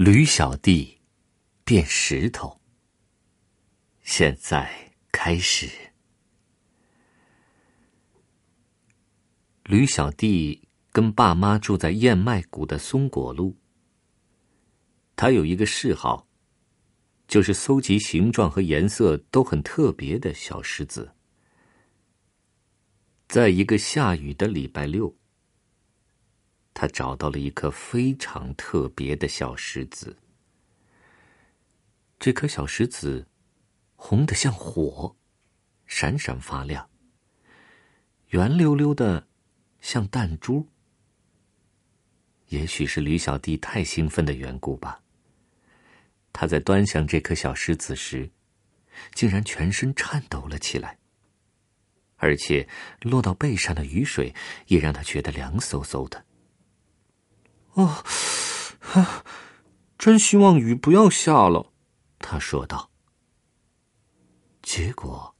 驴小弟变石头。现在开始。驴小弟跟爸妈住在燕麦谷的松果路。他有一个嗜好，就是搜集形状和颜色都很特别的小石子。在一个下雨的礼拜六，他找到了一颗非常特别的小石子。这颗小石子红的像火，闪闪发亮，圆溜溜的像弹珠。也许是吕小弟太兴奋的缘故吧，他在端详这颗小石子时，竟然全身颤抖了起来。而且，落到背上的雨水也让他觉得凉飕飕的。哦，真希望雨不要下了，他说道。结果，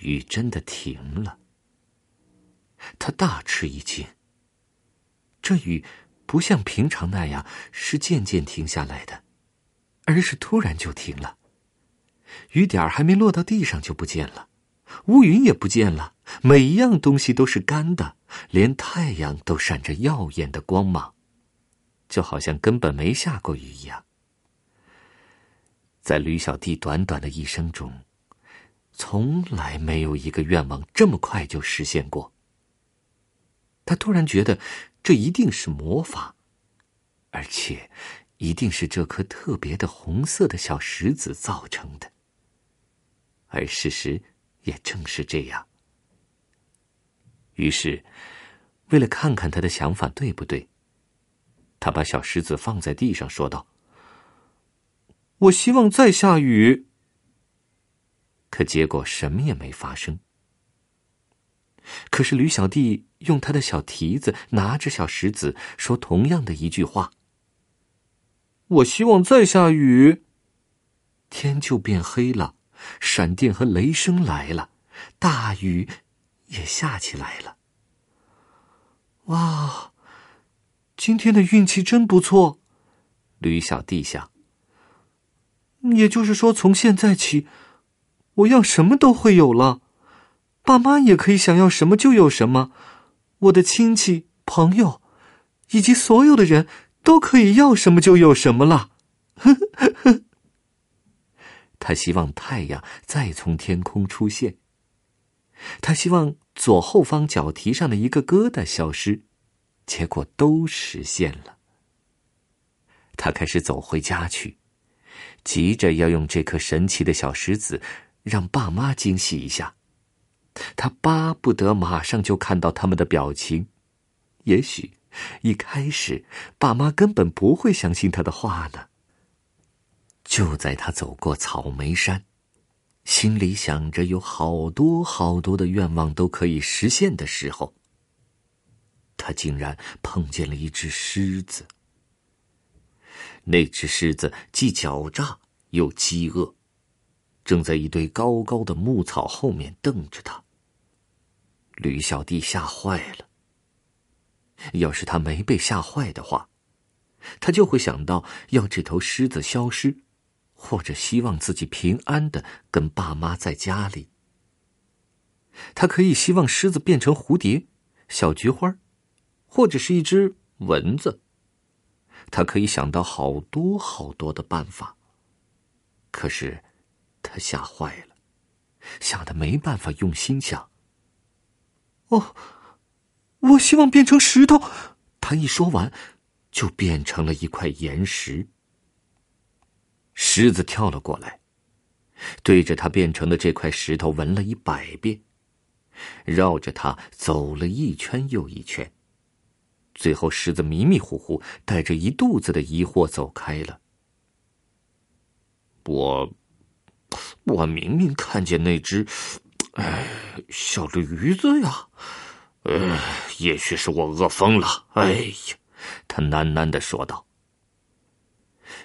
雨真的停了。他大吃一惊。这雨不像平常那样是渐渐停下来的，而是突然就停了。雨点还没落到地上就不见了。乌云也不见了，每一样东西都是干的，连太阳都闪着耀眼的光芒，就好像根本没下过雨一样。在吕小弟短短的一生中，从来没有一个愿望这么快就实现过。他突然觉得，这一定是魔法，而且一定是这颗特别的红色的小石子造成的。而事实。也正是这样。于是，为了看看他的想法对不对，他把小石子放在地上，说道：“我希望再下雨。”可结果什么也没发生。可是吕小弟用他的小蹄子拿着小石子，说同样的一句话：“我希望再下雨。”天就变黑了。闪电和雷声来了，大雨也下起来了。哇，今天的运气真不错，吕小弟想。也就是说，从现在起，我要什么都会有了，爸妈也可以想要什么就有什么，我的亲戚、朋友，以及所有的人都可以要什么就有什么了。呵呵呵。他希望太阳再从天空出现。他希望左后方脚蹄上的一个疙瘩消失，结果都实现了。他开始走回家去，急着要用这颗神奇的小石子让爸妈惊喜一下。他巴不得马上就看到他们的表情。也许一开始爸妈根本不会相信他的话呢。就在他走过草莓山，心里想着有好多好多的愿望都可以实现的时候，他竟然碰见了一只狮子。那只狮子既狡诈又饥饿，正在一堆高高的牧草后面瞪着他。吕小弟吓坏了。要是他没被吓坏的话，他就会想到要这头狮子消失。或者希望自己平安的跟爸妈在家里。他可以希望狮子变成蝴蝶、小菊花，或者是一只蚊子。他可以想到好多好多的办法。可是，他吓坏了，吓得没办法用心想。哦，我希望变成石头。他一说完，就变成了一块岩石。狮子跳了过来，对着他变成的这块石头闻了一百遍，绕着它走了一圈又一圈。最后，狮子迷迷糊糊，带着一肚子的疑惑走开了。我，我明明看见那只，哎，小驴子呀！呃，也许是我饿疯了。哎呀，他喃喃的说道。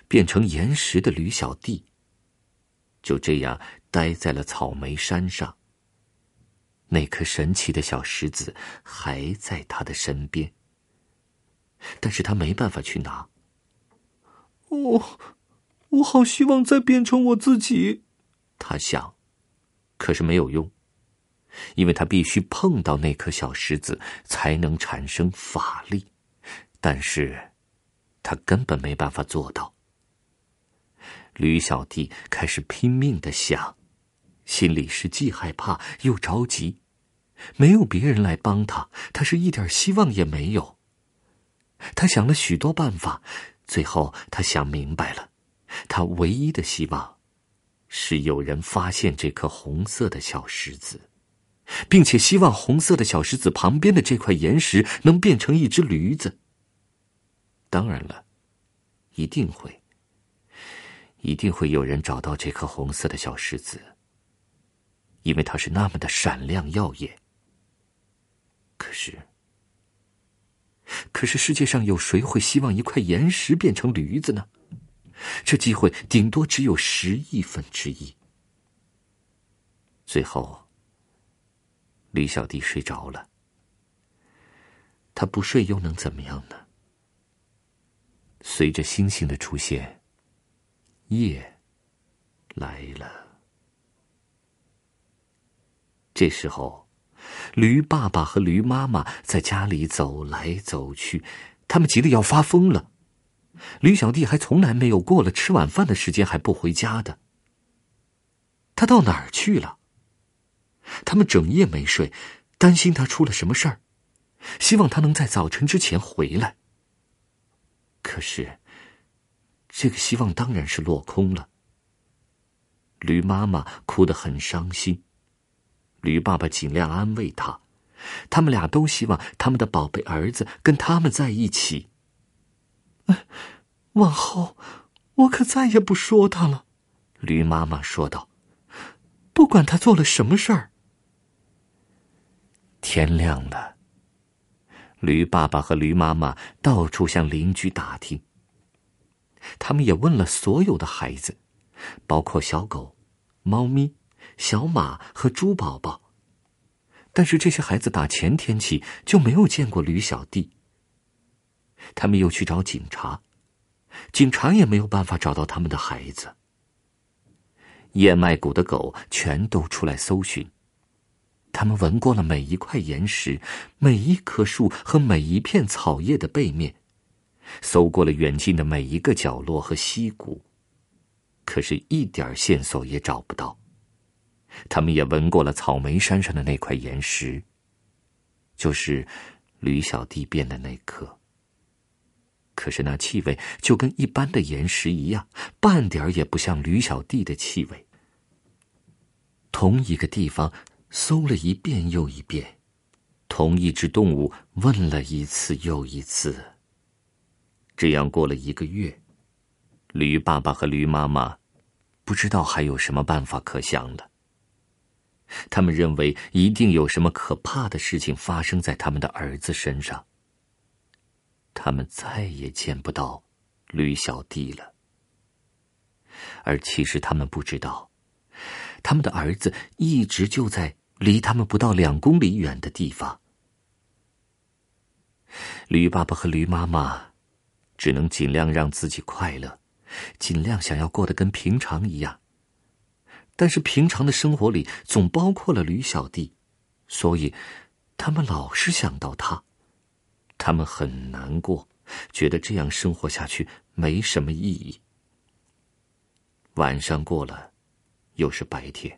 变成岩石的驴小弟，就这样待在了草莓山上。那颗神奇的小石子还在他的身边，但是他没办法去拿。我，我好希望再变成我自己。他想，可是没有用，因为他必须碰到那颗小石子才能产生法力，但是，他根本没办法做到。吕小弟开始拼命的想，心里是既害怕又着急，没有别人来帮他，他是一点希望也没有。他想了许多办法。最后，他想明白了，他唯一的希望，是有人发现这颗红色的小石子，并且希望红色的小石子旁边的这块岩石能变成一只驴子。当然了，一定会，一定会有人找到这颗红色的小石子，因为它是那么的闪亮耀眼。可是。可是世界上有谁会希望一块岩石变成驴子呢？这机会顶多只有十亿分之一。最后，李小弟睡着了。他不睡又能怎么样呢？随着星星的出现，夜来了。这时候。驴爸爸和驴妈妈在家里走来走去，他们急得要发疯了。驴小弟还从来没有过了吃晚饭的时间还不回家的。他到哪儿去了？他们整夜没睡，担心他出了什么事儿，希望他能在早晨之前回来。可是，这个希望当然是落空了。驴妈妈哭得很伤心。驴爸爸尽量安慰他，他们俩都希望他们的宝贝儿子跟他们在一起。往后，我可再也不说他了。”驴妈妈说道，“不管他做了什么事儿。”天亮了，驴爸爸和驴妈妈到处向邻居打听，他们也问了所有的孩子，包括小狗、猫咪。小马和猪宝宝，但是这些孩子打前天起就没有见过驴小弟。他们又去找警察，警察也没有办法找到他们的孩子。燕麦谷的狗全都出来搜寻，他们闻过了每一块岩石、每一棵树和每一片草叶的背面，搜过了远近的每一个角落和溪谷，可是一点线索也找不到。他们也闻过了草莓山上的那块岩石，就是吕小弟变的那颗。可是那气味就跟一般的岩石一样，半点也不像吕小弟的气味。同一个地方搜了一遍又一遍，同一只动物问了一次又一次。这样过了一个月，驴爸爸和驴妈妈不知道还有什么办法可想了。他们认为一定有什么可怕的事情发生在他们的儿子身上。他们再也见不到吕小弟了，而其实他们不知道，他们的儿子一直就在离他们不到两公里远的地方。驴爸爸和驴妈妈只能尽量让自己快乐，尽量想要过得跟平常一样。但是平常的生活里总包括了吕小弟，所以他们老是想到他，他们很难过，觉得这样生活下去没什么意义。晚上过了，又是白天；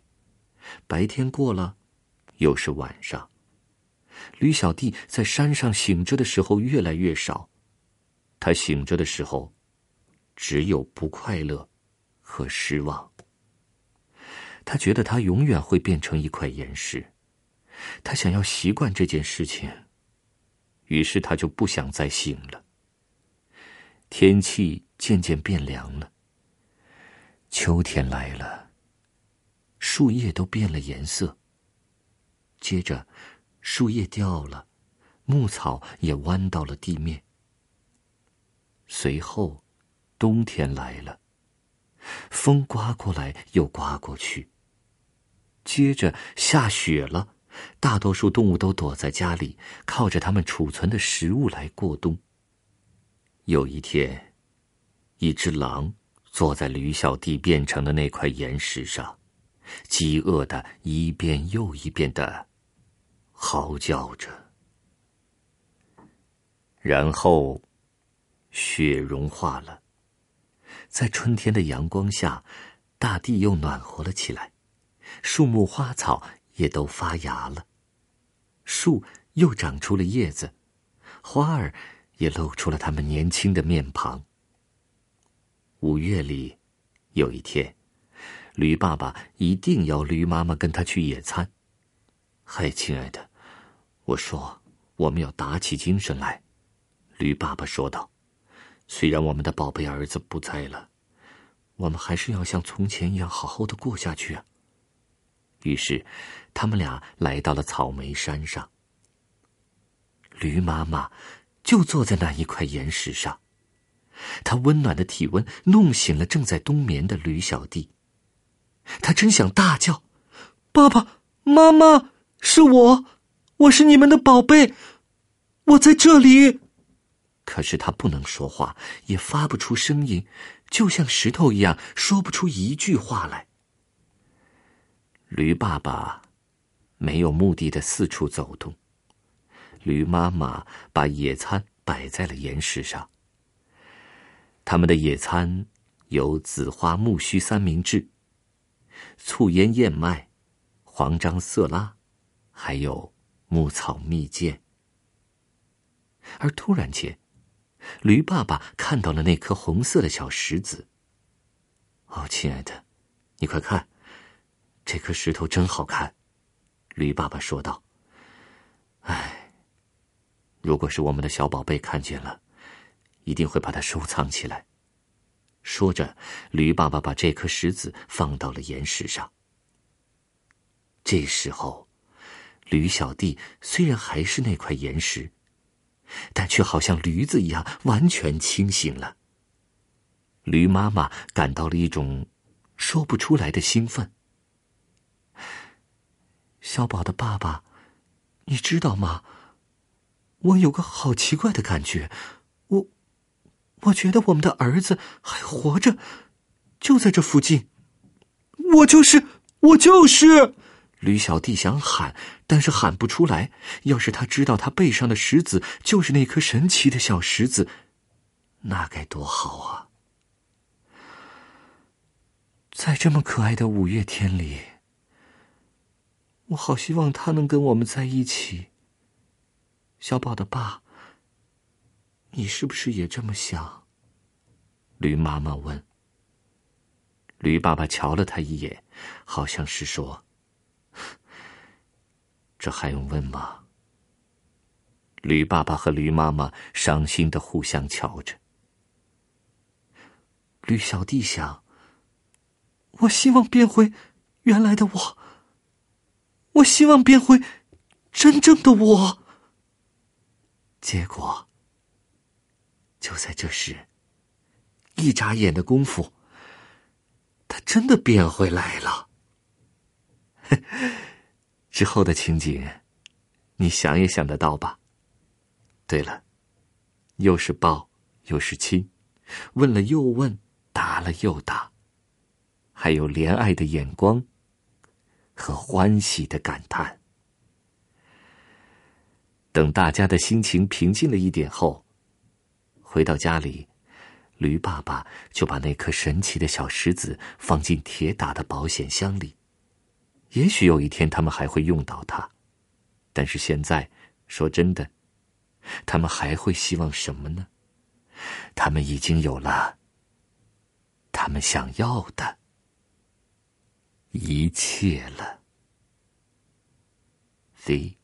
白天过了，又是晚上。吕小弟在山上醒着的时候越来越少，他醒着的时候，只有不快乐和失望。他觉得他永远会变成一块岩石，他想要习惯这件事情，于是他就不想再醒了。天气渐渐变凉了，秋天来了，树叶都变了颜色。接着，树叶掉了，牧草也弯到了地面。随后，冬天来了，风刮过来又刮过去。接着下雪了，大多数动物都躲在家里，靠着他们储存的食物来过冬。有一天，一只狼坐在驴小弟变成的那块岩石上，饥饿的一遍又一遍的嚎叫着。然后，雪融化了，在春天的阳光下，大地又暖和了起来，树木花草也都发芽了，树又长出了叶子，花儿也露出了它们年轻的面庞。五月里，有一天，驴爸爸一定要驴妈妈跟他去野餐。嗨，亲爱的，我说，我们要打起精神来。驴爸爸说道：“虽然我们的宝贝儿子不在了，我们还是要像从前一样好好的过下去啊。”于是，他们俩来到了草莓山上。驴妈妈就坐在那一块岩石上。他温暖的体温弄醒了正在冬眠的驴小弟，他真想大叫：“爸爸妈妈，是我，我是你们的宝贝，我在这里。”可是他不能说话，也发不出声音，就像石头一样，说不出一句话来。驴爸爸没有目的的四处走动，驴妈妈把野餐摆在了岩石上。他们的野餐有紫花苜蓿三明治、醋腌燕麦、黄樟色拉，还有牧草蜜饯。而突然间，驴爸爸看到了那颗红色的小石子。哦，亲爱的，你快看，这颗石头真好看。驴爸爸说道：“哎，如果是我们的小宝贝看见了。”一定会把它收藏起来。说着，驴爸爸把这颗石子放到了岩石上。这时候，驴小弟虽然还是那块岩石，但却好像驴子一样完全清醒了。驴妈妈感到了一种说不出来的兴奋。小宝的爸爸，你知道吗？我有个好奇怪的感觉。我我觉得我们的儿子还活着，就在这附近。我就是，我就是。驴小弟想喊，但是喊不出来。要是他知道他背上的石子就是那颗神奇的小石子，那该多好啊！在这么可爱的五月天里，我好希望他能跟我们在一起。小宝的爸。你是不是也这么想？驴妈妈问。驴爸爸瞧了他一眼，好像是说：“这还用问吗？”驴爸爸和驴妈妈伤心的互相瞧着。驴小弟想：“我希望变回原来的我。我希望变回真正的我。”结果。就在这时，一眨眼的功夫，他真的变回来了。之后的情景，你想也想得到吧？对了，又是抱又是亲，问了又问，答了又答，还有怜爱的眼光和欢喜的感叹。等大家的心情平静了一点后。回到家里，驴爸爸就把那颗神奇的小石子放进铁打的保险箱里。也许有一天他们还会用到它，但是现在，说真的，他们还会希望什么呢？他们已经有了他们想要的一切了。The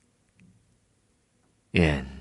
end.